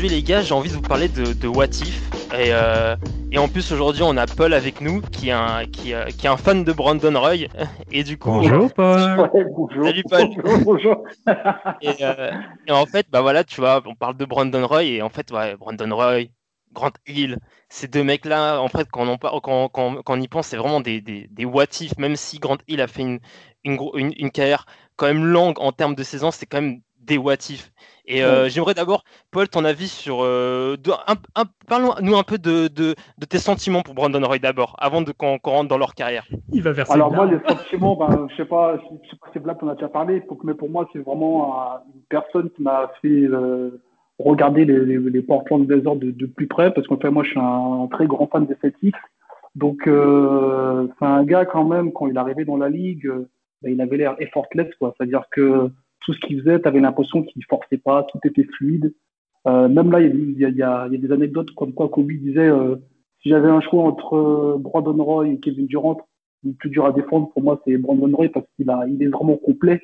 Aujourd'hui les gars, j'ai envie de vous parler de, de What If. Et, euh, et en plus aujourd'hui on a Paul avec nous qui est un, qui, euh, qui est un fan de Brandon Roy. Et du coup... Bonjour Paul Ouais, bonjour. Salut, Paul. Bonjour, bonjour. Et, euh, et en fait, bah voilà, tu vois, on parle de Brandon Roy et en fait, ouais, Brandon Roy, Grant Hill, ces deux mecs-là, en fait, quand on, quand, quand, quand on y pense, c'est vraiment des, des, des what if, même si Grant Hill a fait une, une, gros- une, une carrière quand même longue en termes de saison, c'est quand même des what if. Et euh, j'aimerais d'abord, Paul, ton avis sur. Euh, de- un, un- Parle-nous un peu de, de, de tes sentiments pour Brandon Roy d'abord, avant de qu'on rentre dans leur carrière. Il va verser Alors moi, les sentiments, ben, je sais pas, je sais pas si Vlad en a déjà parlé, mais pour moi, c'est vraiment un- une personne qui m'a fait euh, regarder les, les, les Portland Blazers de, de plus près, parce qu'en fait, moi, je suis un, très grand fan des Celtics. Donc, euh, c'est un gars quand même, quand il est arrivé dans la ligue, euh, ben, il avait l'air effortless, quoi. C'est-à-dire que tout ce qu'il faisait, tu avais l'impression qu'il forçait pas, tout était fluide. Euh, même là, il y, y y a des anecdotes comme quoi Kobe disait euh, si j'avais un choix entre euh, Brandon Roy et Kevin Durant, le plus dur à défendre pour moi, c'est Brandon Roy parce qu'il a, il est vraiment complet.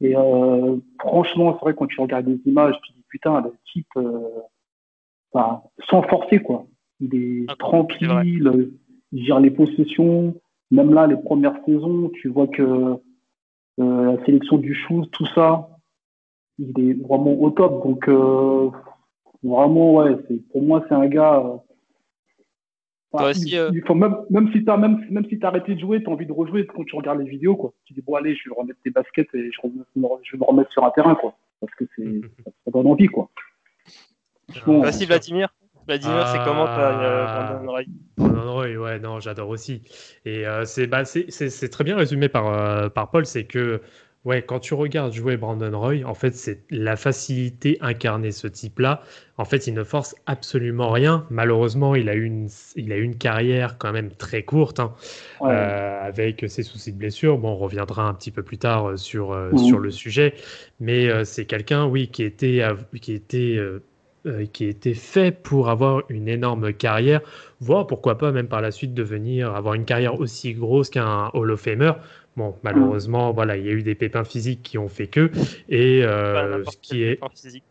Et euh, franchement, c'est vrai quand tu regardes les images, tu dis putain, le type, euh, sans forcer quoi. Il est Ah, tranquille, il gère les possessions. Même là, les premières saisons, tu vois que la sélection du shoot, tout ça, il est vraiment au top. Donc euh, vraiment, ouais, pour moi, c'est un gars. euh, Toi enfin, aussi, il- euh, il faut même, même si t'as même, même si arrêté de jouer, t'as envie de rejouer quand tu regardes les vidéos, quoi. Tu dis bon allez, je vais remettre tes baskets et je, vais me remettre sur un terrain, quoi. Parce que c'est, ça donne envie, quoi. Franchement, Vas-y, sûr. Vladimir. Vladimir, c'est comment toi, euh, Ah. Brandon Roy? Brandon Roy, ouais, non, j'adore aussi. Et euh, c'est bah, c'est- c'est- c'est très bien résumé par, euh, par Paul, c'est que ouais, quand tu regardes jouer Brandon Roy, en fait, c'est la facilité incarnée, ce type-là. En fait, il ne force absolument rien. Malheureusement, il a eu une, il a une carrière quand même très courte, hein, ouais. euh, avec ses soucis de blessure. Bon, on reviendra un petit peu plus tard sur, Mhm. sur le sujet, mais c'est quelqu'un, oui, qui était, qui était, euh, qui était fait pour avoir une énorme carrière, voire pourquoi pas même par la suite devenir avoir une carrière aussi grosse qu'un Hall of Famer. Bon, malheureusement, voilà, il y a eu des pépins physiques qui ont fait que, et euh, ce qui est.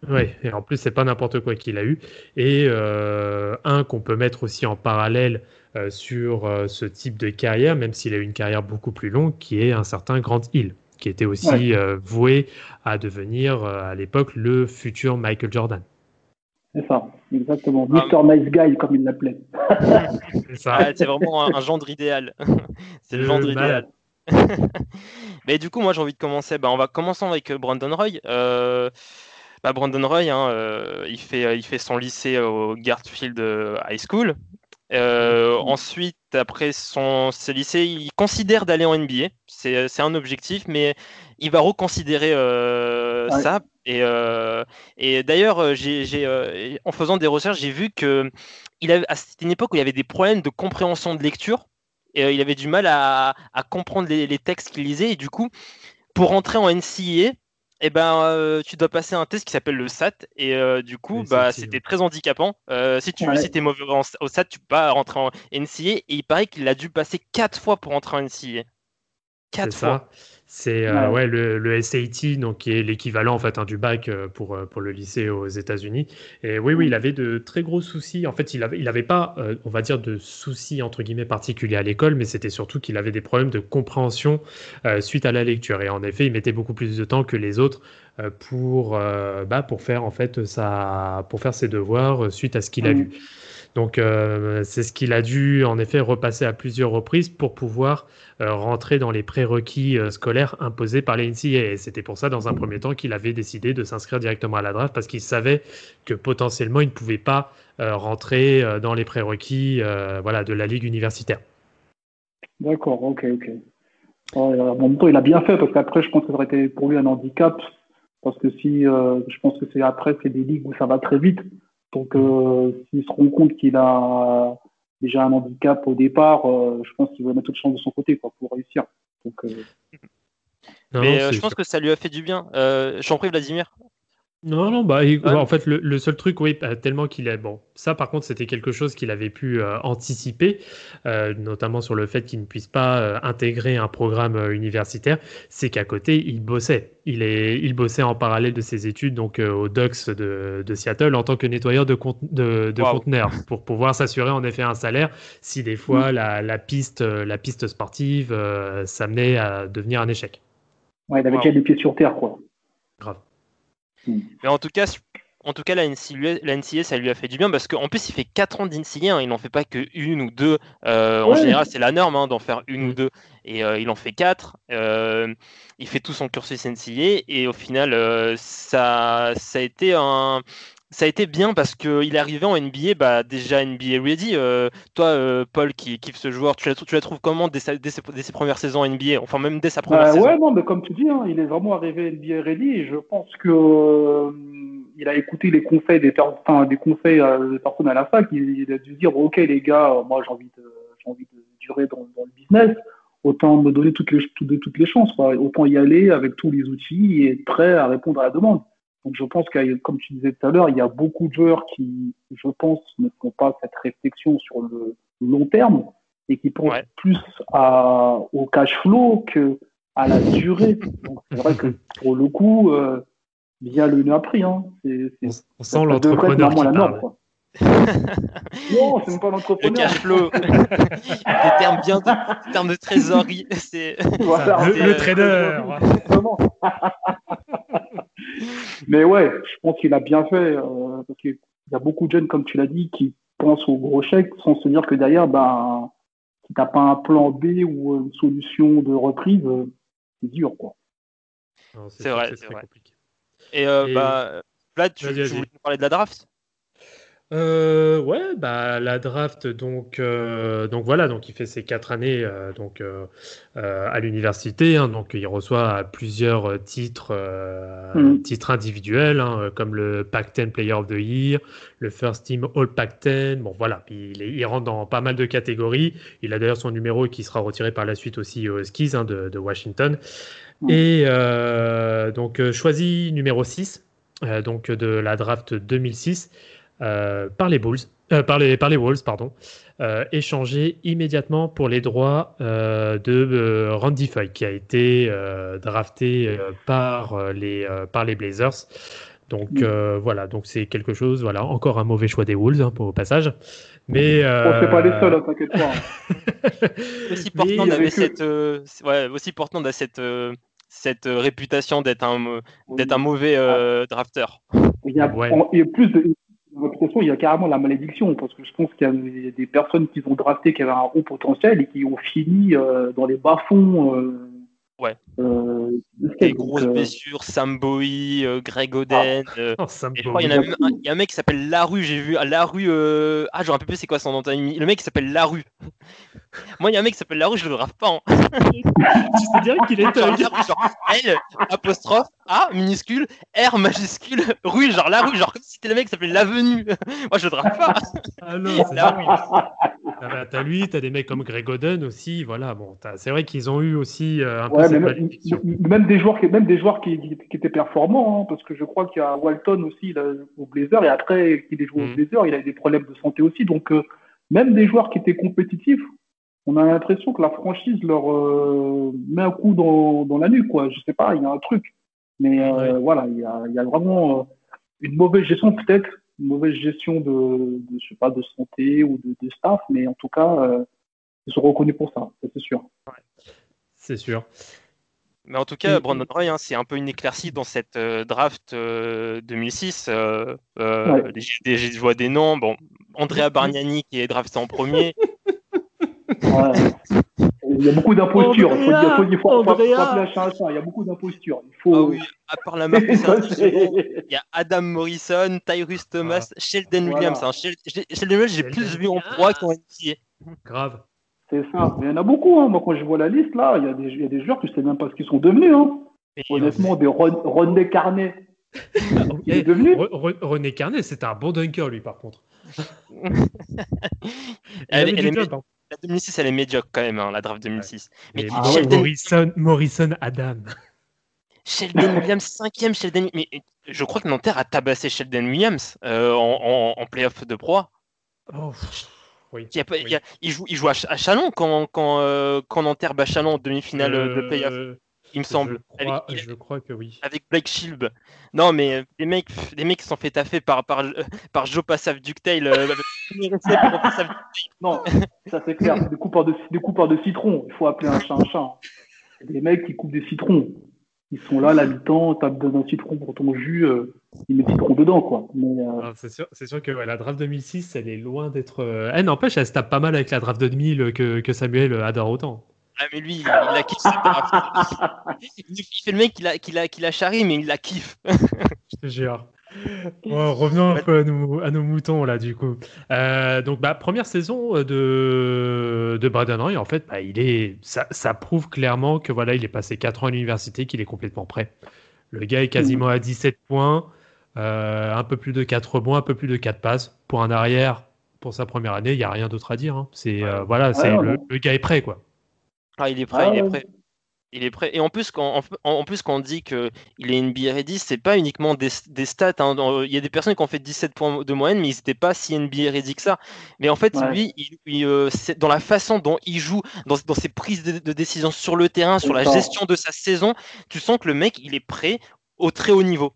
Ouais, et en plus, c'est pas n'importe quoi qu'il a eu. Et euh, un qu'on peut mettre aussi en parallèle euh, sur ce type de carrière, même s'il a eu une carrière beaucoup plus longue, qui est un certain Grant Hill, qui était aussi Ouais. voué à devenir à l'époque le futur Michael Jordan. C'est ça, exactement. Ah. Mr. Nice Guy, comme il l'appelait. C'est ça. Ah, c'est vraiment un, un gendre idéal. c'est le Le gendre idéal. Mais du coup, moi, j'ai envie de commencer. Bah, on va commencer avec euh, Brandon Roy. Euh, bah, Brandon Roy, hein, euh, il, fait, euh, il fait son lycée au Garfield euh, High School. Euh, ensuite, après son, ses lycées, il considère d'aller en NBA. C'est c'est un objectif, mais il va reconsidérer euh, Ouais. ça. Et, euh, et d'ailleurs, euh, j'ai, j'ai, en faisant des recherches, j'ai vu que il avait, à c'était une époque où il y avait des problèmes de compréhension de lecture. Et il avait du mal à, à comprendre les, les textes qu'il lisait. Et du coup, pour entrer en NCAA, eh ben, euh, tu dois passer un test qui s'appelle le SAT. Et euh, du coup, bah, c'était très handicapant. Euh, si tu Ouais. si es mauvais en- au SAT, tu peux pas rentrer en NCAA. Et il paraît qu'il a dû passer quatre fois pour entrer en NCAA. C'est Quatre ça. C'est euh, Ouais. ouais, le, le SAT, donc qui est l'équivalent en fait hein, du bac euh, pour, euh, pour le lycée aux États-Unis. Et oui, oui, il avait de très gros soucis. En fait, il avait, il avait pas, euh, on va dire, de soucis entre guillemets particuliers à l'école, mais c'était surtout qu'il avait des problèmes de compréhension euh, suite à la lecture. Et en effet, il mettait beaucoup plus de temps que les autres pour, bah, pour faire en fait sa, pour faire ses devoirs suite à ce qu'il a Mhm. Donc, euh, c'est ce qu'il a dû en effet repasser à plusieurs reprises pour pouvoir euh, rentrer dans les prérequis euh, scolaires imposés par les NCAA. Et c'était pour ça, dans un premier temps, qu'il avait décidé de s'inscrire directement à la draft parce qu'il savait que potentiellement, il ne pouvait pas rentrer dans les prérequis voilà, de la ligue universitaire. D'accord, ok, ok. En même temps, il a bien fait parce qu'après, je pense que ça aurait été pour lui un handicap. Parce que si, je pense que c'est après, c'est des ligues où ça va très vite. Donc, euh, s'il se rend compte qu'il a déjà un handicap au départ, euh, je pense qu'il va mettre toute chance de son côté quoi, pour réussir. Donc, euh, Mais euh, je pense que ça lui a fait du bien. Euh, J'en prie, Vladimir. Non, non, bah, il- Ouais. en fait, le, le seul truc, oui, bah, tellement qu'il est. Bon, ça, par contre, c'était quelque chose qu'il avait pu euh, anticiper, euh, notamment sur le fait qu'il ne puisse pas euh, intégrer un programme euh, universitaire, c'est qu'à côté, il bossait. Il, est, il bossait en parallèle de ses études, donc euh, au Ducks de, de Seattle, en tant que nettoyeur de, cont- de, de Wow. conteneurs, pour pouvoir s'assurer en effet un salaire si des fois la, la piste, la piste sportive euh, s'amenait à devenir un échec. ouais, il avait Wow. déjà les pieds sur terre. Quoi. Grave. Mais en tout cas, en tout cas la, NCAA, ça lui a fait du bien parce qu'en plus, il fait 4 ans d'NCAA. Hein, il n'en fait pas que une ou deux. Euh, En général, c'est la norme hein, d'en faire une ou deux. Et euh, il en fait 4. il fait tout son cursus NCAA. Et au final, euh, ça, ça a été un. Ça a été bien parce qu'il est arrivé en NBA, bah, déjà NBA ready. Euh, toi, euh, Paul, qui kiffe ce joueur, tu la, tu la trouves comment dès, sa- dès ses, dès ses premières saisons NBA Enfin, même dès sa première Euh, saison. ouais, non, mais comme tu dis, hein, il est vraiment arrivé NBA ready et je pense que euh, il a écouté les conseils des, enfin, des conseils des personnes à la fac. Il, il a dû dire ok les gars, moi j'ai envie de j'ai envie de durer dans, dans le business, autant me donner toutes les toutes, toutes les chances, quoi. autant y aller avec tous les outils et être prêt à répondre à la demande. Donc je pense que comme tu disais tout à l'heure, il y a beaucoup de joueurs qui, je pense, ne font pas cette réflexion sur le long terme et qui pensent Ouais. plus à, au cash flow que à la durée. Donc c'est vrai que pour le coup, euh, bien le nœud a pris. Hein. C'est, c'est, On, sent l'entrepreneur qui la norme. parle. Quoi. non, c'est pas Le l'entrepreneur. cash flow, des termes bien de, des termes de trésorerie, c'est Voilà, Le, le euh, trader. Mais ouais, je pense qu'il a bien fait, euh, parce qu'il y a beaucoup de jeunes, comme tu l'as dit, qui pensent au gros chèque sans se dire que derrière, ben, si t'as pas un plan B ou une solution de reprise, euh, c'est dur, quoi. C'est vrai, c'est très vrai. compliqué. Et, euh, Et- bah, Vlad, tu, tu voulais nous parler de la draft? Euh, ouais, bah la draft donc euh, donc voilà donc il fait ses quatre années euh, donc à l'université hein, donc il reçoit plusieurs titres Mhm. titres individuels hein, comme le Pac-10 Player of the Year, le First Team All Pac-10 bon voilà il, est- il rentre dans pas mal de catégories il a d'ailleurs son numéro qui sera retiré par la suite aussi aux Skis hein, de, de Washington Mhm. et donc choisi numéro 6 euh, donc de la draft 2006 euh, par les Bulls, euh, par les par les Wolves pardon, euh, échangé immédiatement pour les droits euh, de euh, Randy Foy qui a été euh, drafté euh, par euh, les euh, par les Blazers. Donc Mm. euh, voilà, donc c'est quelque chose, voilà, encore un mauvais choix des Wolves hein, pour, au passage. Mais euh, Bon, c'est pas les seuls, hein, t'inquiète pas. hein. Aussi Portland avait cette, euh, ouais, aussi Portland a cette, euh, cette euh, réputation d'être un, d'être un mauvais euh, drafter. Il y a, Ouais. en- il y a plus de question, il y a carrément la malédiction, parce que je pense qu'il y a des- des personnes qui ont drafté qui avaient un haut potentiel et qui ont fini euh, dans les bas-fonds. Euh, Ouais. Euh, Des grosses euh, blessures, Sam Bowie, euh, Greg Oden. euh, Oh, je crois qu'il y en a même un, il y a un mec qui s'appelle Larue, j'ai vu. ah, Larue, euh... ah, je me rappelle plus c'est quoi son nom. Le mec qui s'appelle Larue. Moi, il y a un mec qui s'appelle Larue, je le draft pas. hein. tu sais direct qu'il est Genre, thug. Larue, genre L, apostrophe, A, minuscule, R, majuscule, rue, genre la rue, genre comme si c'était le mec qui s'appelait l'avenue. Moi, je le draft pas. Ah non, c'est La ça. rue. Ah bah, T'as lui, t'as des mecs comme Greg Oden aussi, voilà. Bon, c'est vrai qu'ils ont eu aussi euh, un peu Ouais, cette même, des joueurs qui, même des joueurs qui, qui- qui étaient performants, hein, parce que je crois qu'il y a Walton aussi là, au Blazer, et après qu'il ait joué au Blazer, il a eu des problèmes de santé aussi. Donc, euh, même des joueurs qui étaient compétitifs, on a l'impression que la franchise leur euh, met un coup dans, dans la nuque, quoi. Je sais pas, il y a un truc. Mais euh, voilà, il y a, il y a vraiment une mauvaise gestion, peut-être, une mauvaise gestion de, de, je sais pas, de santé ou de, de staff, mais en tout cas, ils sont reconnus pour ça, ça, c'est sûr. C'est sûr. Mais en tout cas, Et- Brandon Roy, hein, c'est un peu une éclaircie dans cette euh, draft euh, 2006. Euh, euh, Ouais. Je vois des noms. Bon, Andrea Bargnani qui est drafté en premier. Ouais. Il y a beaucoup d'imposture. Il faut, dire- faut, dire- faut. Il y a beaucoup d'imposture. Il faut. Ah oui, à part la marque, il y a Adam Morrison, Tyrus Thomas, Sheldon Voilà. Williams. hein. Shel- Sheldon Williams, j'ai plus vu en proie qu'en NCAA. Grave. C'est ça. Mais il y en a beaucoup. Hein. Moi, quand je vois la liste, là, il y, a des, il y a des joueurs que je sais même pas ce qu'ils sont devenus. Hein. Honnêtement, des Ron- René Carnet. Il est devenu Re- Re- René Carnet, c'était un bon dunker, lui, par contre. Elle, job, hein. la 2006, elle est médiocre quand même, hein, la draft 2006. Mais Mais Ah ouais, Morrison, Morrison Adam. Sheldon Williams, cinquième Sheldon mais euh, je crois que Nanterre a tabassé Sheldon Williams euh, en, en, en playoff de Pro. Oh, oui. Il, y a pas- Oui. il y a- il joue, il joue à, Ch- à Chalon quand, quand, euh, quand Nanterre bat Chalon en demi-finale euh, de playoff, Euh, il me semble. Je crois, Avec, je crois que oui. avec Blake Shield. Non, mais euh, des mecs, pff, des mecs sont fait taffer par, par, par Joe Passav euh, Ductail. Non, ça c'est clair. C'est des coupeurs, de, des coupeurs de citron. Il faut appeler un chat un chat. C'est des mecs qui coupent des citrons. Ils sont là, l'habitant, t'as besoin d'un citron pour ton jus, euh, ils mettent citron dedans, quoi. Euh, Ah, c'est sûr, sûr que la draft 2006, elle est loin d'être. euh, Elle n'empêche, elle se tape pas mal avec la draft 2000 que, que Samuel adore autant. Ah, mais lui, il, il la kiffe. il, fait le mec qui la, qui la, qui la charrie, mais il la kiffe. Je te jure. Bon, revenons un peu à nos, à nos moutons là du coup. Euh, donc bah, première saison euh, de, de Braden Roy, en fait, bah, il est, ça, ça prouve clairement que voilà, il est passé 4 ans à l'université, qu'il est complètement prêt. Le gars est quasiment à 17 points, euh, un peu plus de 4 rebonds, un peu plus de 4 passes. Pour un arrière, pour sa première année, il n'y a rien d'autre à dire. hein. C'est euh, voilà, c'est le gars est prêt quoi. Ah, il est prêt, Ah, il est prêt. Il est prêt. Et en plus, quand, en, en plus, quand on dit qu'il est NBA ready, c'est pas uniquement des, des stats. hein. Dans- Il y a des personnes qui ont fait 17 points de moyenne, mais ils n'étaient pas si NBA ready que ça. Mais en fait, Ouais. lui, il, il, euh, dans la façon dont il joue, dans, dans ses prises de, de décision sur le terrain, sur la gestion de sa saison, tu sens que le mec, il est prêt au très haut niveau.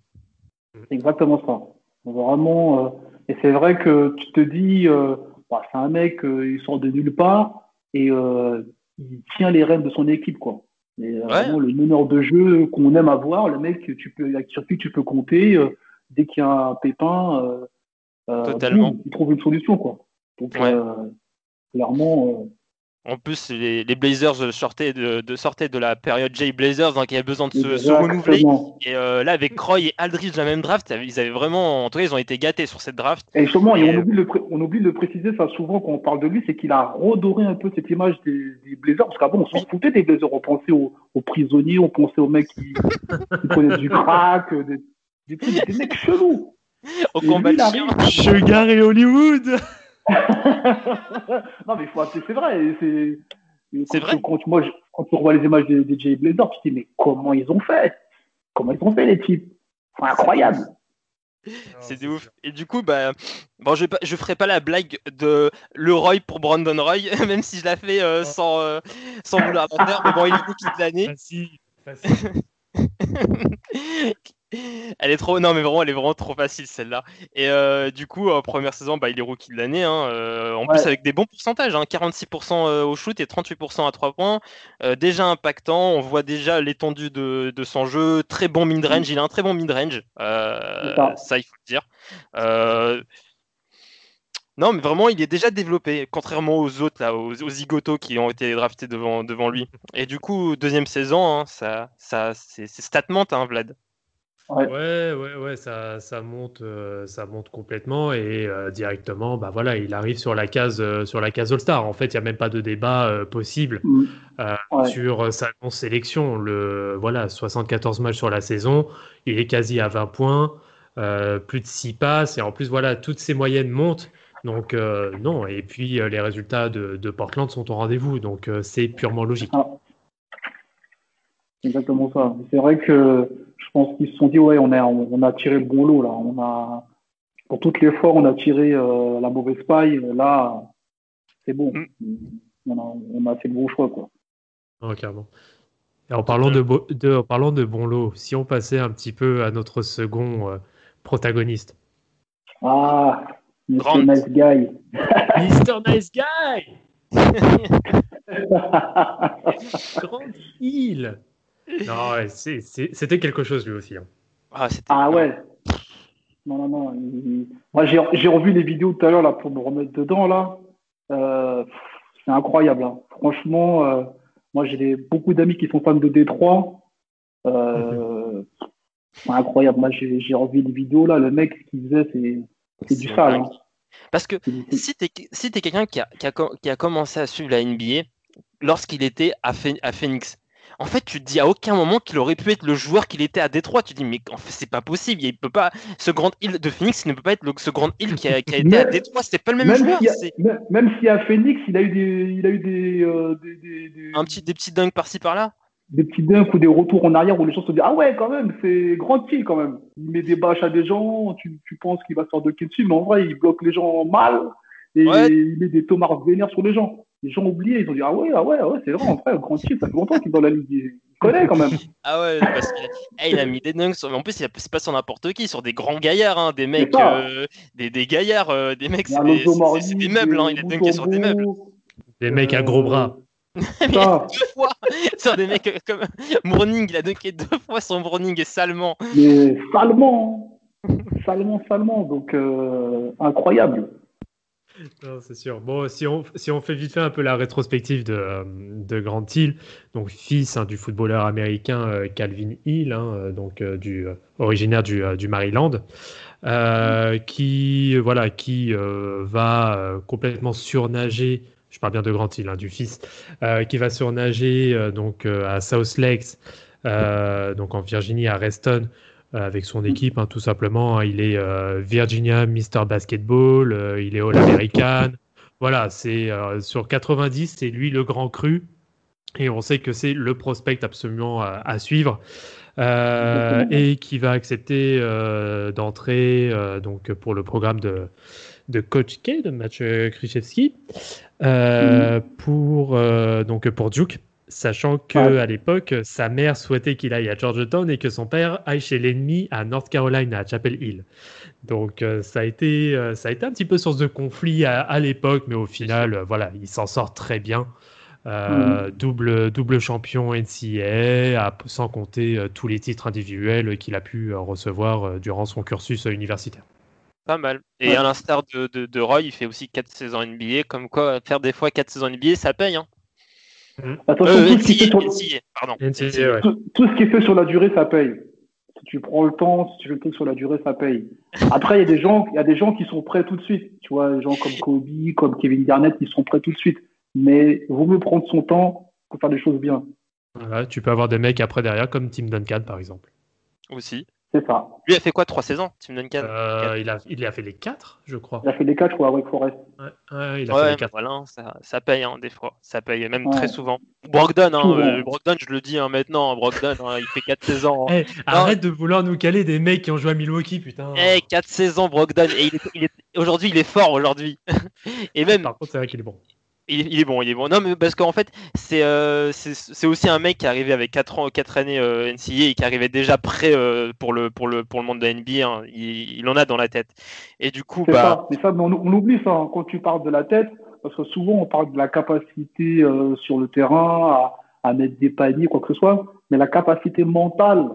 C'est exactement ça. Vraiment, euh, et c'est vrai que tu te dis, euh, bah, c'est un mec, il sort de nulle part et il tient les rênes de son équipe, quoi. Mais euh, vraiment le meneur de jeu qu'on aime avoir, le mec, tu peux, sur qui tu peux compter euh, dès qu'il y a un pépin, euh, euh, Totalement. boum, il trouve une solution, quoi. Donc, Ouais. euh, clairement, euh, En plus, les, les Blazers sortaient de, de, sortaient de la période Jay Blazers, donc il y avait besoin de se, renouveler. Et euh, là, avec Croy et Aldridge la même draft, ils avaient vraiment, en tout cas, ils ont été gâtés sur cette draft. Et justement, et Et, on, euh, oublie de le pré- on oublie de le préciser ça souvent quand on parle de lui, c'est qu'il a redoré un peu cette image des, des Blazers, parce qu'avant on s'en foutait des Blazers, on pensait aux, aux prisonniers, on pensait aux mecs qui, qui prenaient du crack, euh, des, des, des mecs chelous. Au Et combat lui, de. Sugar et Hollywood. non mais il faut appeler, c'est vrai. c'est- C'est vrai. Quand, moi, je- quand tu revois les images des, des Jay Blazers, tu te dis mais comment ils ont fait? Comment ils ont fait les types? C'est incroyable. C'est de ouf. Et du coup, bah, bon, je, vais pas- je ferai pas la blague de le Roy pour Brandon Roy, même si je la fais euh, sans, euh, sans vouloir la faire. Mais bon, il est de l'année. Facile, facile. Elle est trop, non mais vraiment, elle est vraiment trop facile celle-là. Et euh, du coup, première saison, bah, il est rookie de l'année. hein, euh, en plus avec des bons pourcentages, hein, 46% euh, au shoot et 38% à 3 points. Déjà impactant, on voit déjà l'étendue de, de son jeu. Très bon mid-range, il a un très bon mid-range. ça. il faut le dire. Non, mais vraiment, il est déjà développé, contrairement aux autres, là, aux, aux qui ont été draftés devant, devant lui. Et du coup, deuxième saison, hein, ça, ça, c'est c'est statement, hein, Vlad. Ouais. Ouais, ouais, ouais, ça, ça monte, euh, ça monte complètement et euh, directement, bah voilà, il arrive sur la case, euh, sur la case All-Star. En fait, il n'y a même pas de débat euh, possible Mm. Ouais. sur sa non-sélection. Le, voilà, 74 matchs sur la saison, il est quasi à 20 points, plus de 6 passes et en plus, voilà, toutes ses moyennes montent. Donc non, et puis les résultats de, de Portland sont au rendez-vous, donc c'est purement logique. Ah. Exactement ça. C'est vrai que pense qu'ils se sont dit, ouais, on a, on a tiré le bon lot, là. On a, pour toutes les fois, on a tiré euh, la mauvaise paille. Là, c'est bon. On, a, on a fait le bon choix, quoi. Non, clairement. Et en parlant de, en parlant de bon lot, si on passait un petit peu à notre second euh, protagoniste. Ah, Mr. Grant. Nice Guy. Mr. Nice Guy Grand Hill Non, ouais, c'était quelque chose lui aussi. hein. Ah, ah ouais. Non, non, non. il- Moi, j'ai revu les vidéos tout à l'heure là pour me remettre dedans là. Euh, c'est incroyable. hein. Franchement, euh, moi j'ai beaucoup d'amis qui sont fans de Détroit. Euh, c'est incroyable. Moi j'ai revu les vidéos là. Le mec ce qu'il faisait, c'est du sale. hein. Parce que si tu es, si es quelqu'un qui a, qui, a, qui a, commencé à suivre la NBA lorsqu'il était à, à Phoenix, en fait, tu te dis à aucun moment qu'il aurait pu être le joueur qu'il était à Détroit. Tu te dis, mais en fait, c'est pas possible. Il peut pas. Ce grand Hill de Phoenix il ne peut pas être le, ce grand Hill qui a, qui a été à Détroit. C'est pas le même, joueur. Si même si à Phoenix, il a eu des, il a eu des, euh, des, des, des... Un petit, des petits dunks par-ci par-là des petits dunks ou des retours en arrière où les gens se disent Ah ouais, quand même, c'est grand Hill quand même. Il met des bâches à des gens, tu, tu penses qu'il va se faire de dessus, mais en vrai, il bloque les gens mal et il met des tomards vénères sur les gens. Les gens oubliés, ils ont dit Ah ouais, ah ouais, ah ouais c'est vrai, en vrai, grand Hill, ça fait longtemps qu'il est dans la ligue. Il connaît quand même. ah ouais, parce qu'il a, il a mis des dunks, sur... en plus, c'est pas sur n'importe qui, sur des grands gaillards, hein, des mecs, euh, des, des, gaillards, euh, des mecs, c'est des, des, meubles, hein, il a dunké sur des meubles. Des mecs à gros bras. mais deux fois sur des mecs comme Morning, il a dunké deux fois son Morning et salement. Mais salement, salement, salement, donc euh, incroyable. C'est sûr. Bon, si on, fait vite fait un peu la rétrospective de, de Grant Hill, donc fils hein, du footballeur américain euh, Calvin Hill, hein, euh, donc originaire du, Maryland, qui voilà, qui va complètement surnager je parle bien de Grant Hill, hein, du fils, euh, qui va surnager euh, donc euh, à South Lakes, donc en Virginie, à Reston, avec son équipe, hein, tout simplement. Hein. il est Virginia Mr. Basketball, il est All-American. Voilà, c'est sur 90, c'est lui le grand cru. Et on sait que c'est le prospect absolument à, suivre. et qui va accepter d'entrer donc pour le programme de, de Coach K, de Match Krzyzewski, euh, pour, euh, donc pour Duke, sachant que à l'époque, sa mère souhaitait qu'il aille à Georgetown et que son père aille chez l'ennemi à North Carolina, à Chapel Hill. Donc euh, ça, a été, ça a été un petit peu source de conflit à, l'époque, mais au final, voilà, il s'en sort très bien. Mm. double, double champion NCAA, sans compter tous les titres individuels qu'il a pu recevoir durant son cursus universitaire. Pas mal. Et à l'instar de, de, Roy, il fait aussi 4 saisons NBA. Comme quoi, faire des fois 4 saisons NBA, ça paye. Hein. Mmh. Attention, euh, tout, ce qui est fait sur la durée, ça paye. Si tu prends le temps, si tu fais le truc sur la durée, ça paye. Après, il y, a des gens, il y a des gens qui sont prêts tout de suite. Tu vois, des gens comme Kobe, comme Kevin Garnett, qui sont prêts tout de suite. Mais il vaut mieux prendre son temps pour faire des choses bien. tu peux avoir des mecs après derrière, comme Tim Duncan, par exemple. Aussi. C'est ça. Lui a fait quoi Trois saisons, Tim Duncan euh, il, a, il a fait les quatre, je crois. Il a fait les quatre, je crois, avec Forest. Ouais, il a fait les quatre. Voilà, ça, ça, paye hein, des fois. Ça paye même très souvent. Brogdon, hein, euh, Brogdon, je le dis hein, maintenant, Brogdon, hein, il fait 4 saisons. Hey, eh, arrête de vouloir nous caler des mecs qui ont joué à Milwaukee, putain. Eh, 4 saisons, Brogdon. Et il est, aujourd'hui, il est fort aujourd'hui. Et même. Par contre, c'est vrai qu'il est bon. Il, est bon, il est bon. Non, mais parce qu'en fait, c'est euh, aussi un mec qui est arrivé avec 4, ans, 4 années euh, NCA et qui arrivait déjà prêt euh, pour, le, pour, le, pour le monde de la NBA. Hein. Il, en a dans la tête. Et du coup, bah. Ça, ça, on, oublie ça hein, quand tu parles de la tête, parce que souvent on parle de la capacité euh, sur le terrain à, à, mettre des paniers, quoi que ce soit. Mais la capacité mentale,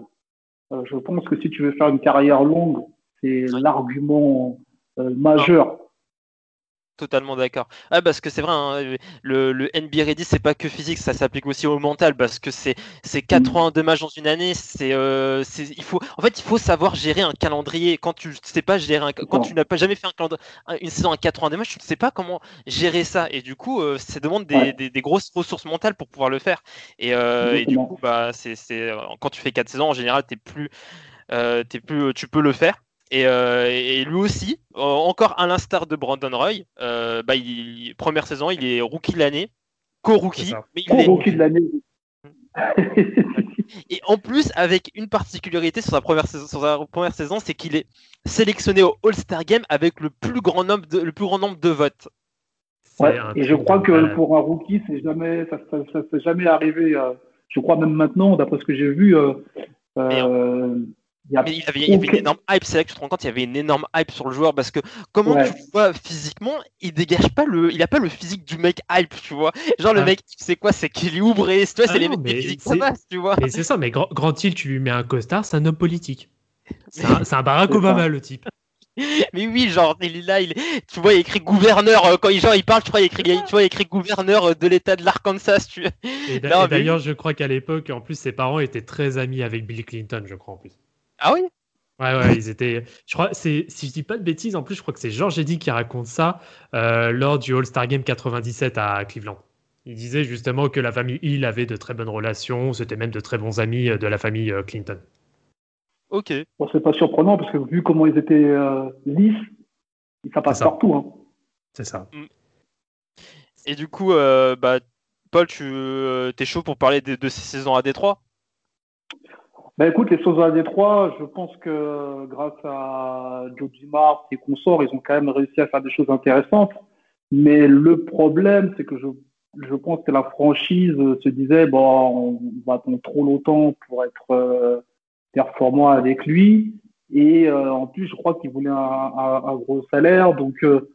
je pense que si tu veux faire une carrière longue, c'est l'argument majeur. Totalement d'accord. Ah, parce que c'est vrai, hein, le, le NBA Ready, c'est pas que physique, ça s'applique aussi au mental, parce que c'est 82 matchs dans une année. C'est euh, il faut, en fait, il faut savoir gérer un calendrier. Quand tu sais pas gérer, un, quand tu n'as pas jamais fait un une saison à 82 matchs, tu ne sais pas comment gérer ça. Et du coup, euh, ça demande des, des, grosses ressources mentales pour pouvoir le faire. Et, euh, et du coup, bah, c'est quand tu fais 4 saisons, en général, es plus, es plus, tu peux le faire. Euh, et, lui aussi, euh, encore à l'instar de Brandon Roy, euh, bah, première saison, il est rookie de l'année, co-rookie. Co-rookie de l'année. et en plus, avec une particularité sur sa première saison, sur première saison, c'est qu'il est sélectionné au All-Star Game avec le plus grand nombre de, le plus grand nombre de votes. Ouais, et je crois que pour un rookie, jamais, ça ne s'est jamais arrivé. je crois même maintenant, d'après ce que j'ai vu, il y, avait, une énorme hype, c'est là que tu te rends compte, il y avait une énorme hype sur le joueur parce que comment tu vois physiquement, il dégage pas le, il a pas le physique du mec hype, tu vois. Genre le mec, tu sais quoi, c'est qu'il est ouvré, c'est ah les mecs physiques ça passe, tu vois. Mais c'est ça, mais Grand, Grand tu lui mets un costard, c'est un homme politique. C'est un, Barack Obama le type. Mais oui, genre, il est là, il tu vois, il écrit gouverneur, euh, quand il, genre, il parle, tu vois, il écrit, tu vois, il écrit gouverneur euh, de l'état de l'Arkansas, tu Et d'ailleurs, je crois qu'à l'époque, en plus, ses parents étaient très amis avec Bill Clinton, je crois, en plus. Ah oui? Ouais, ouais, ils étaient. Je crois, c'est, si je dis pas de bêtises, en plus, je crois que c'est Georges Eddy qui raconte ça euh, lors du All-Star Game 97 à Cleveland. Il disait justement que la famille Hill avait de très bonnes relations, c'était même de très bons amis euh, de la famille euh, Clinton. Ok. Bon, c'est pas surprenant parce que vu comment ils étaient euh, lisses, ça passe ça. partout. Hein. C'est ça. Et du coup, euh, bah, Paul, tu es chaud pour parler de, de ces saisons à Détroit? Ben écoute, les choses à Détroit, je pense que grâce à Joe Dumars et consorts, ils ont quand même réussi à faire des choses intéressantes. Mais le problème, c'est que je, je pense que la franchise se disait, bon, on va attendre trop longtemps pour être euh, performant avec lui. Et euh, en plus, je crois qu'il voulait un, un, un, gros salaire. Donc, euh,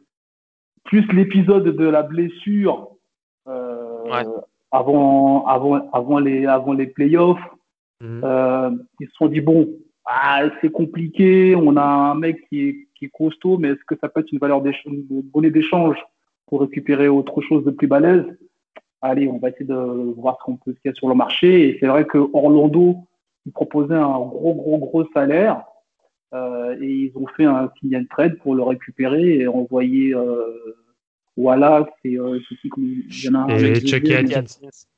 plus l'épisode de la blessure euh, Ouais. avant, avant, avant, les, avant les playoffs, Mhm. euh, ils se sont dit bon, ah, c'est compliqué, on a un mec qui est, qui est costaud, mais est-ce que ça peut être une valeur d'échange, monnaie d'échange pour récupérer autre chose de plus balèze? Allez, on va essayer de voir ce qu'on peut ce qu'il y a sur le marché. Et c'est vrai que Orlando ils proposaient un gros, gros, gros salaire. euh, et ils ont fait un sign and trade pour le récupérer et envoyer euh, voilà, c'est euh, qui comme- il y en a un Et Chucky Atkins.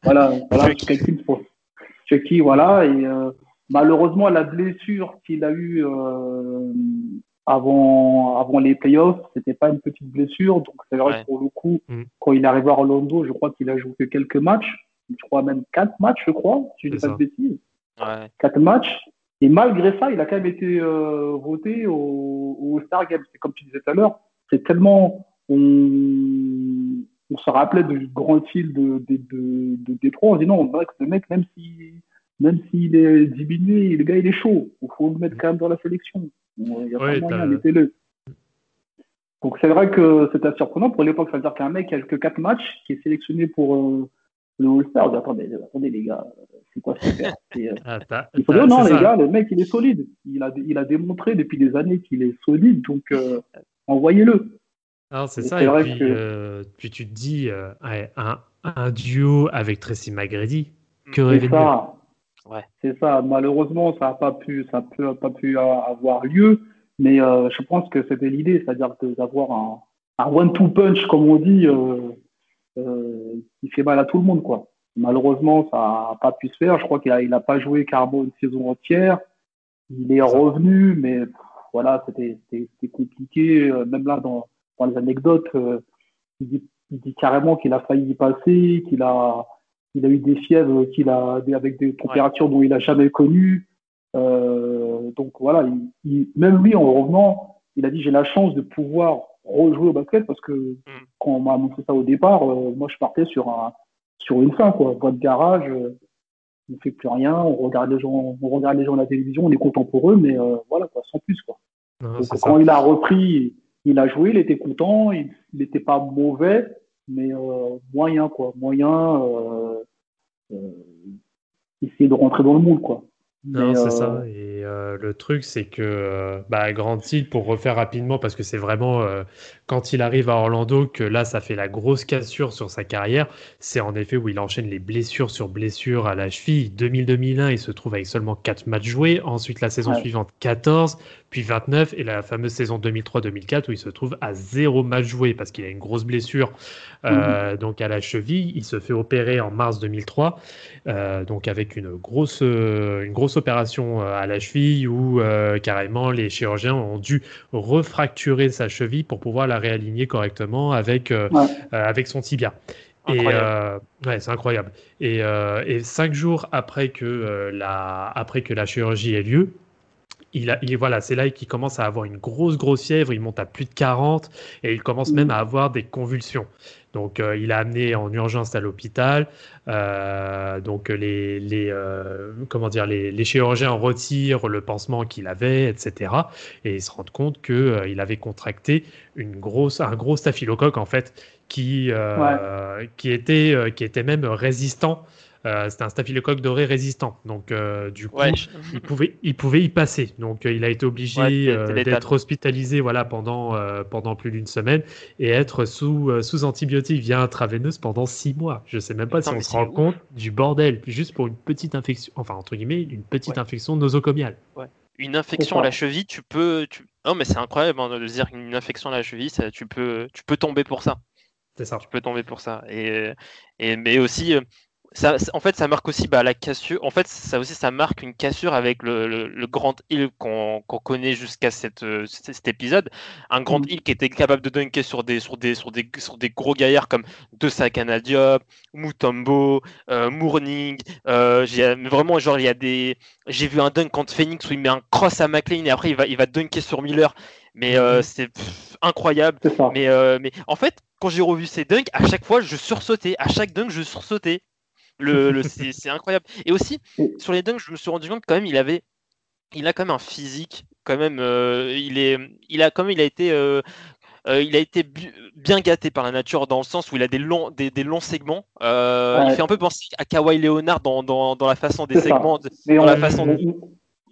voilà, voilà, Chucky. Chucky, pour- Chucky, voilà. Et euh, malheureusement, la blessure qu'il a eue euh, avant, avant les playoffs, c'était pas une petite blessure. Donc c'est vrai Ouais. que pour le coup, Mm. quand il est arrivé à Orlando, je crois qu'il a joué que quelques matchs. Je crois même quatre matchs, je crois, si je dis C'est pas de bêtises. Ouais. Quatre matchs. Et malgré ça, il a quand même été euh, voté au, au Star Game. C'est comme tu disais tout à l'heure, c'est tellement on, on se rappelait du grand fil de, de, de, de Détroit. On dit non, mec, ce mec, même si même s'il est diminué, le gars il est chaud. Il faut le mettre quand même dans la sélection. Il n'y a Ouais, pas moyen, mettez-le. Donc c'est vrai que c'était surprenant pour l'époque. Ça veut dire qu'un mec qui a que quatre matchs, qui est sélectionné pour euh, le All-Star, on dit attendez, attendez les gars, c'est quoi C'est, euh, Ah, il faut dire non, les ça. gars, le mec, il est solide. Il a, il a démontré depuis des années qu'il est solide, donc euh, envoyez-le. Non, c'est ça. Et vrai puis, que- euh, puis tu te dis, euh, un, un duo avec Tracy McGrady, que rêver ça. Ouais. C'est ça. Malheureusement, ça n'a pas pu, ça peut, pas pu euh, avoir lieu, mais euh, je pense que c'était l'idée, c'est-à-dire d'avoir un, un one-two punch, comme on dit, euh, euh, qui fait mal à tout le monde, quoi. Malheureusement, ça n'a pas pu se faire. Je crois qu'il a, il a pas joué carrément une saison entière. Il est revenu, mais pff, voilà, c'était, compliqué. Même là, dans, dans les anecdotes, euh, il, dit, il dit carrément qu'il a failli y passer, qu'il a, il a eu des fièvres qu'il a, avec des températures dont il a jamais connues. Euh, donc voilà, il, il- même lui, en revenant, il a dit j'ai la chance de pouvoir rejouer au basket parce que quand on m'a annoncé ça au départ, euh, moi je partais sur un sur une fin quoi, boîte de garage, euh, on fait plus rien, on regarde les gens, on regarde les gens à la télévision, on est content pour eux, mais euh, voilà quoi, sans plus quoi. Donc quand ça. il a repris, il a joué, il était content, il n'était pas mauvais, mais euh, moyen quoi, moyen. Euh, euh, essayer de rentrer dans le moule quoi. Non, c'est euh, ça. Et euh, le truc, c'est que euh, bah, Grant Hill, pour refaire rapidement, parce que c'est vraiment euh, quand il arrive à Orlando que là, ça fait la grosse cassure sur sa carrière. C'est en effet où il enchaîne les blessures sur blessures à la cheville. 2000-2001, il se trouve avec seulement 4 matchs joués. Ensuite, la saison Ouais. suivante, 14, puis 29. Et la fameuse saison 2003-2004 où il se trouve à 0 match joué parce qu'il a une grosse blessure euh, donc à la cheville. Il se fait opérer en mars 2003. Euh, donc avec une grosse, une grosse opération à la cheville où euh, carrément les chirurgiens ont dû refracturer sa cheville pour pouvoir la réaligner correctement avec, euh, Ouais. euh, avec son tibia. Et Incroyable. euh, ouais, c'est incroyable. Et, euh, et cinq jours après que, euh, la, après que la chirurgie ait lieu, il a, il, voilà, c'est là qu'il commence à avoir une grosse, grosse fièvre. Il monte à plus de 40 et il commence même à avoir des convulsions. Donc, euh, il a amené en urgence à l'hôpital. Euh, donc, les, les, euh, comment dire, les, les chirurgiens retirent le pansement qu'il avait, etc. Et ils se rendent compte qu'il il avait contracté une grosse, un gros staphylocoque, en fait, qui, qui, était, qui était même résistant. Euh, C'était un staphylocoque doré résistant. Donc, euh, du coup, Ouais. il pouvait, il pouvait y passer. Donc, euh, il a été obligé Ouais, euh, d'être hospitalisé voilà, pendant, euh, pendant plus d'une semaine et être sous, euh, sous antibiotiques via intraveineuse pendant six mois. Je sais même pas si on se rend ouf. compte du bordel, juste pour une petite infection, enfin, entre guillemets, une petite Ouais. infection nosocomiale. une infection à la cheville, tu peux. Tu... Non, mais c'est incroyable hein, de dire une infection à la cheville, ça, tu, peux, tu peux tomber pour ça. C'est ça. Tu peux tomber pour ça. Et, et mais aussi, en fait, ça marque aussi bah, la cassure. En fait, ça aussi, ça marque une cassure avec le, grand Hill qu'on connaît jusqu'à euh, cet épisode. Un grand Hill qui était capable de dunker sur des, sur des, sur des, sur des gros gaillards comme De Sakanadia, Mutombo, euh, Mourning. Euh, vraiment, genre, il y a des. J'ai vu un dunk contre Phoenix où il met un cross à McLean et après il va, il va dunker sur Miller. Mais euh, mhm. c'est incroyable. Mais, mais en fait, quand j'ai revu ces dunks, à chaque fois, je sursautais. À chaque dunk, je sursautais. Le, c'est incroyable. Et aussi, sur les dunks, je me suis rendu compte quand même, il avait, il a quand même un physique, quand même, euh, il est, il a quand même, il a été, euh, euh, il a été bien gâté par la nature dans le sens où il a des longs, des, longs segments. Il fait un peu penser à Kawhi Leonard dans, dans, dans la façon des segments, dans la façon.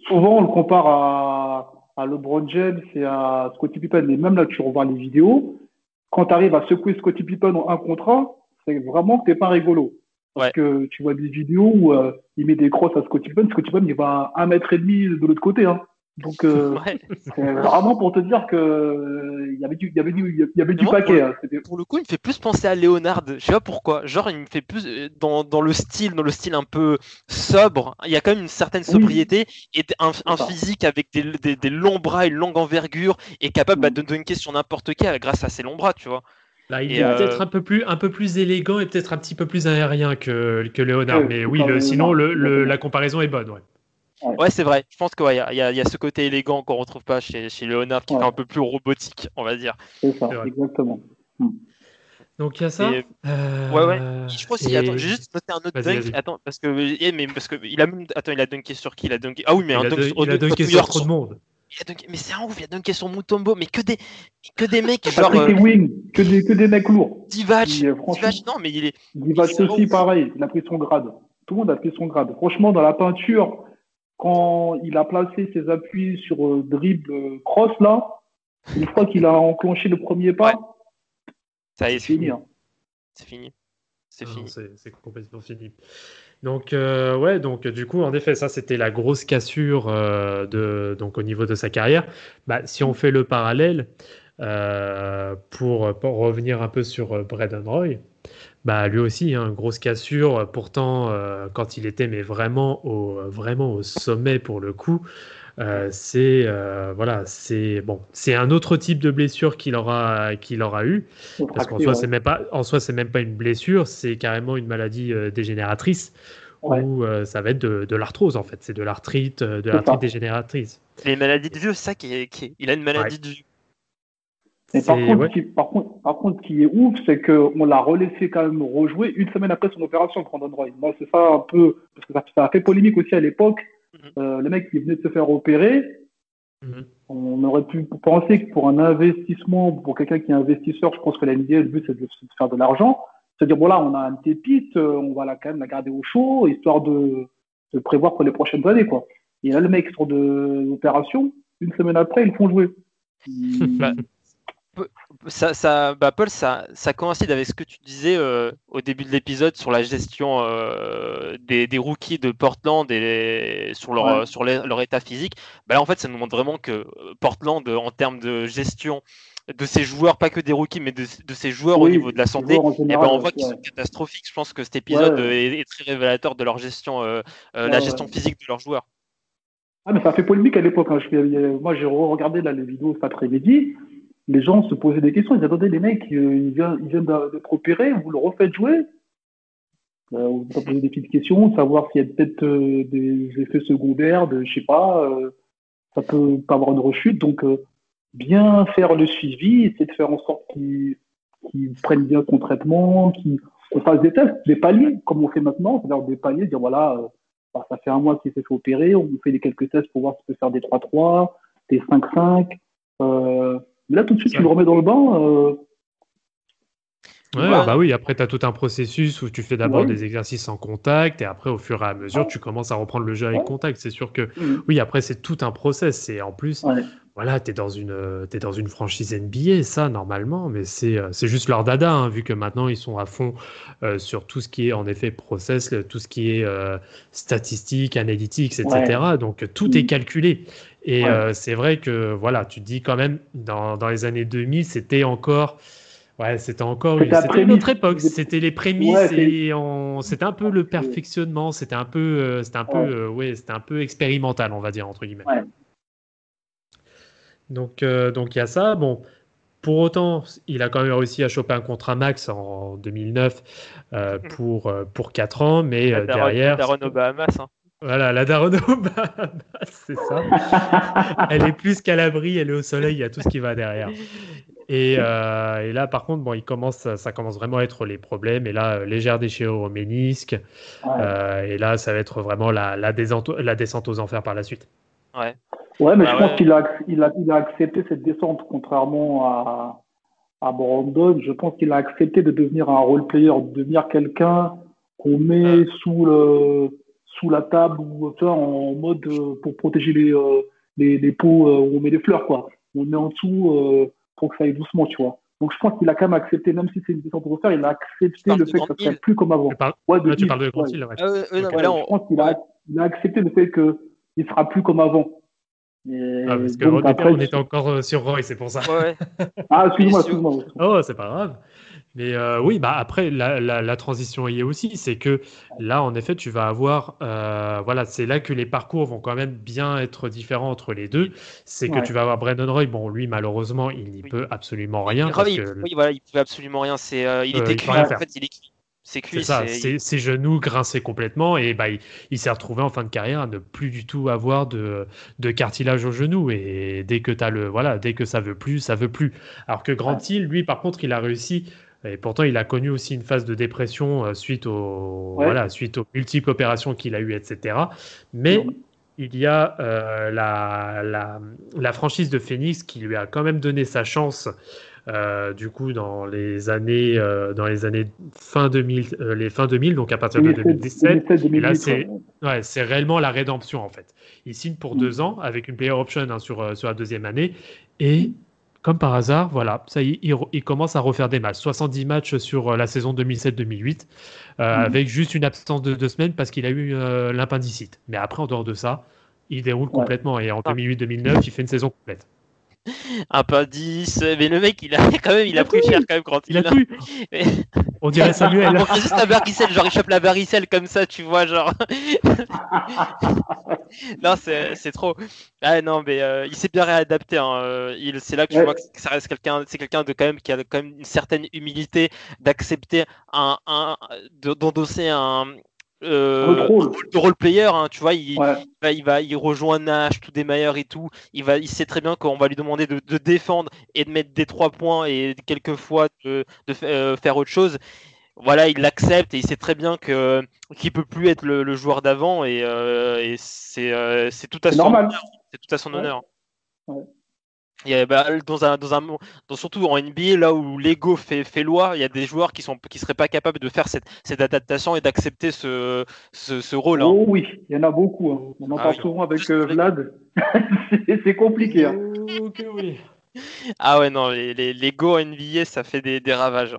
Souvent, on le compare à, à LeBron James et à Scottie Pippen. Mais même là, tu revois les vidéos. Quand tu arrives à secouer Scottie Pippen en un contre c'est vraiment que t'es pas rigolo. Parce que tu vois des vidéos où euh, il met des crosses à Scottie Pippen, Scottie Pippen il va à un mètre et demi de l'autre côté. Hein. Donc euh, c'est vraiment pour te dire que euh, il y avait du, il y avait du, il y avait du paquet. Hein. Pour, le coup, il me fait plus penser à Léonard. Je sais pas pourquoi. Genre, il me fait plus dans, dans, le style, dans le style un peu sobre. Il y a quand même une certaine sobriété et un, un physique avec des, des, des, longs bras, une longue envergure et capable bah, de dunker sur n'importe qui grâce à ses longs bras, tu vois. Là, il est peut-être un peu plus un peu plus élégant et peut-être un petit peu plus aérien que, que Léonard. mais oui, sinon le, la comparaison est bonne. Ouais. Ouais, c'est vrai. Je pense qu'il ouais, y, y, a ce côté élégant qu'on retrouve pas chez, chez Léonard, qui est un peu plus robotique, on va dire. C'est ça, exactement. Hmm. Donc il y a ça. Euh... Ouais, ouais. Je crois aussi. Attends, j'ai juste noté un autre dunk. Attends, parce que, eh, mais parce que il a même. Attends, il a dunké sur qui? Il a dunké. Ah oui, mais il un dunk, sur, il a dunké sur trop de monde. Mais c'est un ouf, il a dunké sur Mutombo, mais que des, que des mecs genre. Euh... Wing, que des, que des mecs lourds. Divac, Divac, non, mais il est. Divac aussi, pareil, il a pris son grade. Tout le monde a pris son grade. Franchement, dans la peinture, quand il a placé ses appuis sur euh, dribble euh, cross, là, une fois qu'il a enclenché le premier pas, ça y est, c'est fini. Hein. C'est fini. C'est fini. C'est complètement fini. Donc, euh, ouais, donc du coup, en effet, ça c'était la grosse cassure euh, de, donc, au niveau de sa carrière. Bah, si on fait le parallèle, euh, pour, revenir un peu sur Braden Roy, bah, lui aussi, hein, grosse cassure. Pourtant, quand il était mais vraiment au, vraiment au sommet pour le coup, c'est voilà, c'est bon, c'est un autre type de blessure qu'il aura qu'il aura eu parce qu'en soi c'est même pas en soi c'est même pas une blessure, c'est carrément une maladie dégénératrice où ça va être de, l'arthrose en fait, c'est de l'arthrite de l'arthrite dégénératrice. C'est une maladie de vieux, ça qui est, il a une maladie de vieux. par, contre, qui, par, contre, par contre, qui est ouf, c'est qu'on l'a relaissé quand même rejouer une semaine après son opération, Brandon Roy. Moi, c'est ça un peu, parce que ça, ça, a fait polémique aussi à l'époque. Mhm. Euh, le mec qui venait de se faire opérer, mhm. on aurait pu penser que pour un investissement, pour quelqu'un qui est investisseur, je pense que la NBA, le but, c'est de, faire de l'argent. C'est-à-dire, voilà, on a une pépite, euh, on va la, quand même la garder au chaud, histoire de, de prévoir pour les prochaines années, quoi. Et là, le mec sort de l'opération, une semaine après, ils font jouer. Bah, ça, ça, bah Paul, ça, ça coïncide avec ce que tu disais euh, au début de l'épisode sur la gestion euh, des, des, rookies de Portland et sur leur, sur leur état physique. Bah là, en fait, ça nous montre vraiment que euh, Portland, en termes de gestion de ses joueurs, pas que des rookies, mais de, de ses joueurs au niveau de la santé, et ben on voit qu'ils sont catastrophiques. Je pense que cet épisode est, très révélateur de leur gestion, la gestion physique de leurs joueurs. Ah, mais ça fait polémique à l'époque. Hein. Moi, j'ai regardé là, les vidéos cet après-midi les gens se posaient des questions. Ils disaient, les mecs, euh, ils viennent, d'être opérés, vous le refaites jouer euh, On peut poser des petites questions, savoir s'il y a peut-être euh, des effets secondaires, de, je sais pas, ça peut pas avoir de rechute. Donc, bien faire le suivi, essayer de faire en sorte qu'ils prennent bien son traitement, qu'on fasse des tests, des paliers, comme on fait maintenant, c'est-à-dire des paliers, dire voilà, bah, ça fait un mois qu'il s'est fait opérer, on fait des quelques tests pour voir s'il peut faire des 3-3, des 5-5. Mais là, tout de suite, tu le remets dans le bain. Euh, ouais, bah oui, après, tu as tout un processus où tu fais d'abord des exercices en contact et après, au fur et à mesure, tu commences à reprendre le jeu avec contact. C'est sûr que, mm. oui, après, c'est tout un process. Et en plus, voilà, tu es, dans une, es dans une franchise NBA, ça, normalement, mais c'est juste leur dada, hein, vu que maintenant, ils sont à fond sur tout ce qui est, en effet, process, tout ce qui est statistique, analytics, etc. Donc, tout est calculé. Et c'est vrai que, voilà, tu te dis quand même, dans, dans les années 2000, c'était encore Ouais, c'était encore une, une, autre époque. C'était les prémices et c'était un peu le perfectionnement. C'était un peu, euh, c'était un peu, euh, ouais, c'était un peu expérimental, on va dire entre guillemets. Donc, euh, donc il y a ça. Bon, pour autant, il a quand même réussi à choper un contrat max en 2009 pour pour 4 ans, mais derrière. Bahamas. Hein. Voilà, la Daron Bahamas, c'est ça. elle est plus qu'à l'abri, elle est au soleil, il y a tout ce qui va derrière. Euh, et, là, par contre, bon, il commence, ça commence vraiment à être les problèmes. Et là, légère déchirure au ménisque. Euh, et là, ça va être vraiment la, la, descente, la descente aux enfers par la suite. Ouais. Ouais, mais bah je pense qu'il a, il a, il a, accepté cette descente, contrairement à, à Brandon. Je pense qu'il a accepté de devenir un role player, de devenir quelqu'un qu'on met sous, le, sous la table ou en mode euh, pour protéger les, les, les, pots où on met des fleurs. Quoi. On met en dessous pour que ça aille doucement, tu vois. Donc je pense qu'il a quand même accepté, même si c'est une descente pour refaire, il a accepté le fait que ça serait plus comme avant. ouais, de tu parles de Grand ouais. ouais. Euh, Je pense qu'il a, il a, accepté le fait qu'il ne sera plus comme avant. Et ah, parce qu'au départ, on était encore euh, sur Roy, c'est pour ça. Ouais. ah, excuse-moi, excuse-moi. Oh, c'est pas grave. Mais euh, oui, bah après, la, la, transition y est aussi. C'est que là, en effet, tu vas avoir. Euh, voilà, c'est là que les parcours vont quand même bien être différents entre les deux. C'est que tu vas avoir Brandon Roy. Bon, lui, malheureusement, il n'y peut absolument rien. Parce que... Oui, voilà, il peut absolument rien. C'est, euh, il était cuit. En fait, il est cuit. C'est cuit. Ça, ses genoux grinçaient complètement et bah, il, s'est retrouvé en fin de carrière à ne plus du tout avoir de, de cartilage au genou. Et dès que, as le, voilà, dès que ça veut plus, ça veut plus. Alors que Grant Hill, lui, par contre, il a réussi et pourtant, il a connu aussi une phase de dépression euh, suite, au, voilà, suite aux multiples opérations qu'il a eues, etc. Mais il y a euh, la, la, la, franchise de Phoenix qui lui a quand même donné sa chance. Euh, du coup, dans les années, dans les années fin 2000, les fin 2000, donc à partir de 2017, 2017 là c'est, ouais, c'est réellement la rédemption en fait. Il signe pour mm. deux ans avec une player option hein, sur, sur la deuxième année et comme par hasard, voilà, ça y il, commence à refaire des matchs. 70 matchs sur euh, la saison 2007-2008, euh, mhm. avec juste une absence de deux semaines parce qu'il a eu euh, l'appendicite. Mais après, en dehors de ça, il déroule complètement. Et en 2008-2009, il fait une saison complète un peu 10. Mais le mec, il a quand même, il a pris cher quand même quand il, a pris. On dirait Samuel. On juste la varicelle, genre il chope la varicelle comme ça, tu vois, genre. non, c'est trop. Ah non, mais euh, il s'est bien réadapté. Hein. Il, c'est là que je vois que ça reste quelqu'un, c'est quelqu'un de quand même qui a quand même une certaine humilité d'accepter un, un d'endosser un, euh, de role player, hein, tu vois, il, va, il, va, il rejoint Nash, tout des meilleurs et tout. Il, va, il sait très bien qu'on va lui demander de, défendre et de mettre des trois points et quelquefois de, de euh, faire autre chose. Voilà, il l'accepte et il sait très bien que qu'il peut plus être le, joueur d'avant et, euh, c'est tout à son honneur. C'est tout à son honneur. Bah, dans un, dans un, dans, surtout en NBA, là où l'ego fait, fait loi, il y a des joueurs qui sont qui seraient pas capables de faire cette, cette adaptation et d'accepter ce, ce, ce rôle. Hein. Oh oui, il y en a beaucoup. Hein. On en ah parle souvent avec euh, Vlad. c'est compliqué. Hein. Ah ouais, non, l'ego en NBA, ça fait des, des ravages.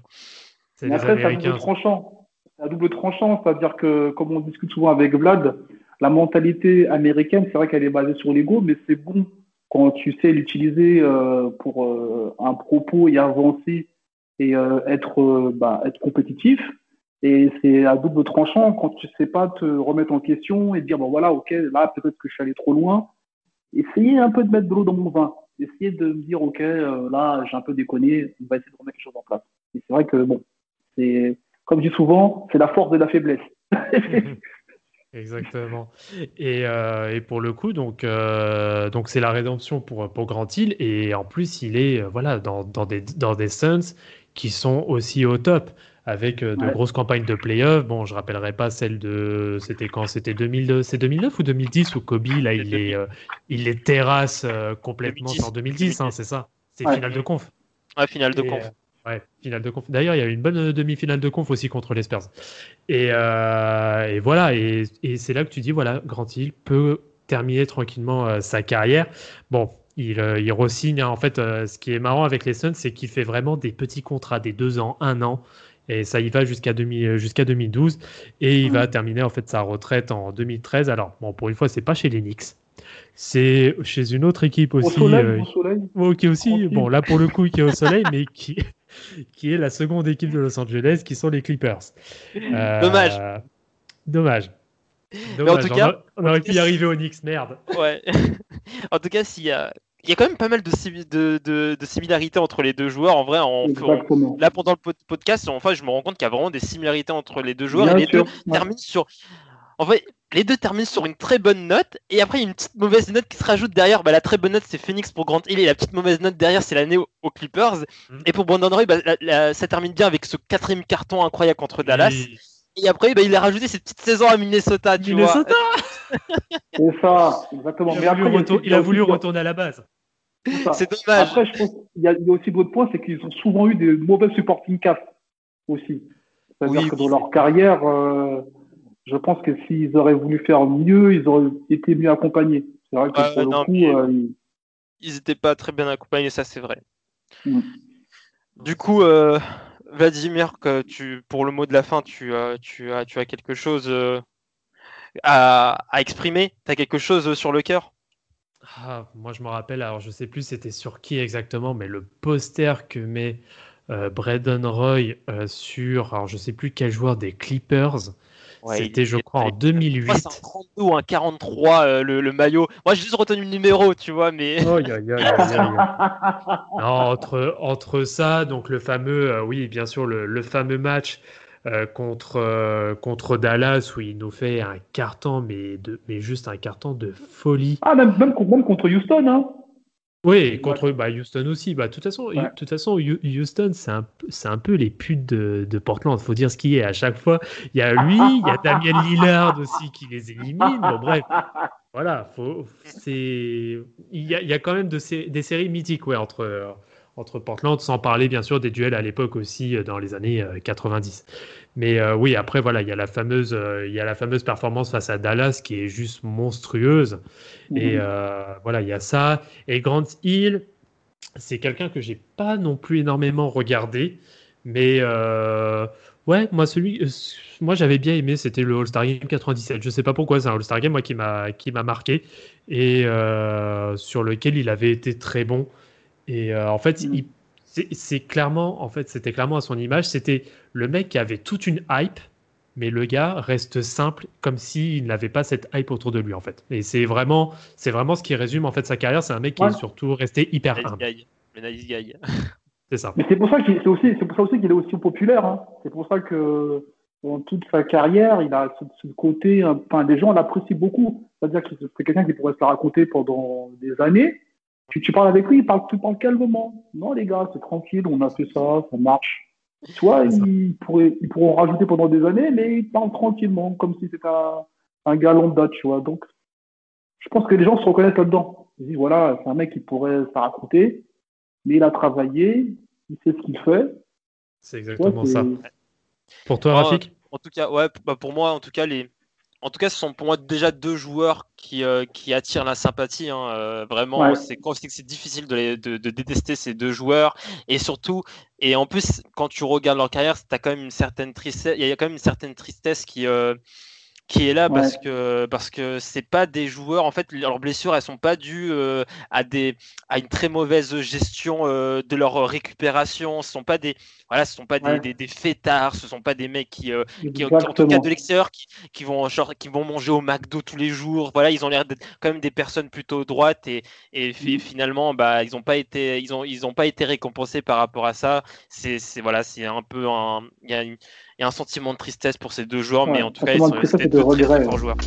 Mais après, c'est à double tranchant. C'est à double tranchant, c'est-à-dire que, comme on discute souvent avec Vlad, la mentalité américaine, c'est vrai qu'elle est basée sur l'ego, mais c'est bon quand tu sais l'utiliser euh, pour euh, un propos et avancer et euh, être, bah, être compétitif. Et c'est à double tranchant quand tu sais pas te remettre en question et dire, bon voilà, ok, là peut-être que je suis allé trop loin. Essayez un peu de mettre de l'eau dans mon vin. Essayez de me dire, ok, là j'ai un peu déconné, on va essayer de remettre les choses en place. Et c'est vrai que, bon, c'est, comme je dis souvent, c'est la force de la faiblesse. Exactement. Et, euh, et, pour le coup, donc, euh, donc c'est la rédemption pour, pour Grant Hill. Et en plus, il est euh, voilà, dans, dans, des, dans des Suns qui sont aussi au top, avec de grosses campagnes de playoffs. Bon, je rappellerai pas celle de. C'était quand? C'était 2009 ou 2010 où Kobe, là, il les, il les terrasse complètement. en 2010, hein, c'est ça? C'est finale de conf. Ouais, finale de conf. Ouais, finale de conf. D'ailleurs, il y a eu une bonne euh, demi-finale de conf aussi contre les Spurs. Et, euh, voilà, et, c'est là que tu dis, voilà, Grant Hill peut terminer tranquillement euh, sa carrière. Bon, il, euh, il re-signe. hein. En fait, euh, ce qui est marrant avec les Suns, c'est qu'il fait vraiment des petits contrats, des deux ans, un an. Et ça y va jusqu'à 2000 euh, jusqu'à 2012. Et il va terminer en fait sa retraite en 2013. Alors, bon, pour une fois, c'est pas chez les Knicks. C'est chez une autre équipe Au aussi. soleil, euh, au soleil. Qui est aussi, Tranquille. bon là pour le coup, qui est au soleil, mais qui, qui est la seconde équipe de Los Angeles, qui sont les Clippers. Euh, Dommage. Dommage. en Dommage, tout on cas- a- on aurait pu y arriver au Knicks, merde. Ouais. en tout cas, s'il y a... il y a quand même pas mal de, simi- de, de, de similarités entre les deux joueurs. En vrai, là pendant le pod- podcast, enfin, je me rends compte qu'il y a vraiment des similarités entre les deux joueurs Bien et les sûr. deux Ouais. terminent sur. En fait, les deux terminent sur une très bonne note et après il y a une petite mauvaise note qui se rajoute derrière. Bah, la très bonne note c'est Phoenix pour Grant Hill et la petite mauvaise note derrière c'est l'année aux, aux Clippers. Mhm. Et pour Brandon Roy, bah, la- la- ça termine bien avec ce quatrième carton incroyable contre Dallas. Et- Et après, bah, il a rajouté cette petite saison à Minnesota. Tu Minnesota, C'est ça, exactement. il Mais a après, voulu, il a retour- aussi- il a aussi- voulu retourner à la base. c'est dommage. Après, je pense qu'il y, a il y a aussi d'autres points, c'est qu'ils ont souvent eu des mauvais supporting cast aussi. C'est-à-dire Oui, que oui, dans leur carrière, euh, je pense que s'ils auraient voulu faire mieux, ils auraient été mieux accompagnés. C'est vrai que Ouais, pour non, le coup, mais- euh, ils- ils n'étaient pas très bien accompagnés, ça c'est vrai. Mm. Du coup, euh, Vladimir, que tu, pour le mot de la fin, tu, as- tu, as, tu as quelque chose euh, à, à exprimer? Tu as quelque chose sur le cœur? Ah, moi, je me rappelle, alors je sais plus c'était sur qui exactement, mais le poster que met euh, Braden Roy euh, sur, alors je sais plus quel joueur des Clippers, Ouais, c'était, je crois, en il- 2008. Moi, c'est un 32 ou un 43 euh, le, le maillot. Moi, j'ai juste retenu le numéro, tu vois, mais. Oh, aïe, aïe, aïe, aïe, aïe. Non, entre, entre ça, donc le fameux, euh, oui, bien sûr, le, le fameux match euh, contre, euh, contre Dallas où il nous fait un carton, mais, de, mais juste un carton de folie. Ah, même, même, même contre Houston, hein. Oui, et contre bah, Houston aussi. Bah, de toute façon, Ouais. de toute façon Houston, c'est un, un peu les putes de, de Portland. faut dire ce qui est à chaque fois. Il y a lui, il y a Damien Lillard aussi qui les élimine. Bon, bref, voilà. Il, y a, y a quand même de des séries mythiques ouais, entre, euh, entre Portland, sans parler bien sûr des duels à l'époque aussi euh, dans les années euh, 90. Mais euh, oui, après, voilà, il y, a la fameuse, euh, il y a la fameuse performance face à Dallas qui est juste monstrueuse. Et Mhm. euh, voilà, il y a ça. Et Grant Hill, c'est quelqu'un que j'ai pas non plus énormément regardé, mais euh, ouais, moi celui, euh, moi j'avais bien aimé, c'était le All-Star Game 97. Je sais pas pourquoi, c'est un All-Star Game moi qui m'a qui m'a marqué et euh, sur lequel il avait été très bon. Et euh, en fait, il- c'est c'est clairement, en fait, c'était clairement à son image, c'était le mec qui avait toute une hype. Mais le gars reste simple, comme s'il n'avait pas cette hype autour de lui, en fait. Et c'est vraiment, c'est vraiment ce qui résume en fait sa carrière. C'est un mec qui est surtout resté hyper Nice humble. guy. Le nice guy. C'est ça. Mais c'est pour ça qu'il c'est aussi, c'est pour ça aussi qu'il est aussi populaire. Hein. C'est pour ça que dans toute sa carrière, il a ce, ce côté, enfin, les gens l'apprécient beaucoup. C'est-à-dire que c'est quelqu'un qui pourrait se la raconter pendant des années. Tu, tu parles avec lui, il parle, tu parles calmement. Non, les gars, c'est tranquille, on a fait ça, ça marche. Tu vois, C'est ça. ils pourraient, ils pourront rajouter pendant des années, mais ils parlent tranquillement, comme si c'était un, un gars lambda, tu vois. Donc, je pense que les gens se reconnaissent là-dedans. Ils disent, voilà, c'est un mec qui pourrait se raconter, mais il a travaillé, il sait ce qu'il fait. C'est exactement ça. Pour toi, Rafik? En tout cas, ouais, bah pour moi, en tout cas, les, en tout cas, ce sont pour moi déjà deux joueurs qui, euh, qui attirent la sympathie. hein, euh, vraiment, Ouais. c'est difficile de, les- de, de détester ces deux joueurs. Et surtout, et en plus, quand tu regardes leur carrière, as quand même une certaine tristesse. Il y a quand même une certaine tristesse qui, euh, qui est là Ouais. parce que parce que c'est pas des joueurs. En fait, leurs blessures, elles sont pas dues euh, à des à une très mauvaise gestion euh, de leur récupération. Ce sont pas des voilà, ce sont pas des, Ouais. des, des fêtards. Ce sont pas des mecs qui euh, qui, en tout cas de l'extérieur, qui, qui vont genre, qui vont manger au McDo tous les jours. Voilà, ils ont l'air d'être quand même des personnes plutôt droites et, et Mhm. finalement, bah, ils n'ont pas été, ils ont, ils ont pas été récompensés par rapport à ça. C'est, voilà, c'est un peu un, il y a, une- il y a un sentiment de tristesse pour ces deux joueurs, Ouais, mais en tout cas, ils sont de de deux très, très regret, forts joueurs.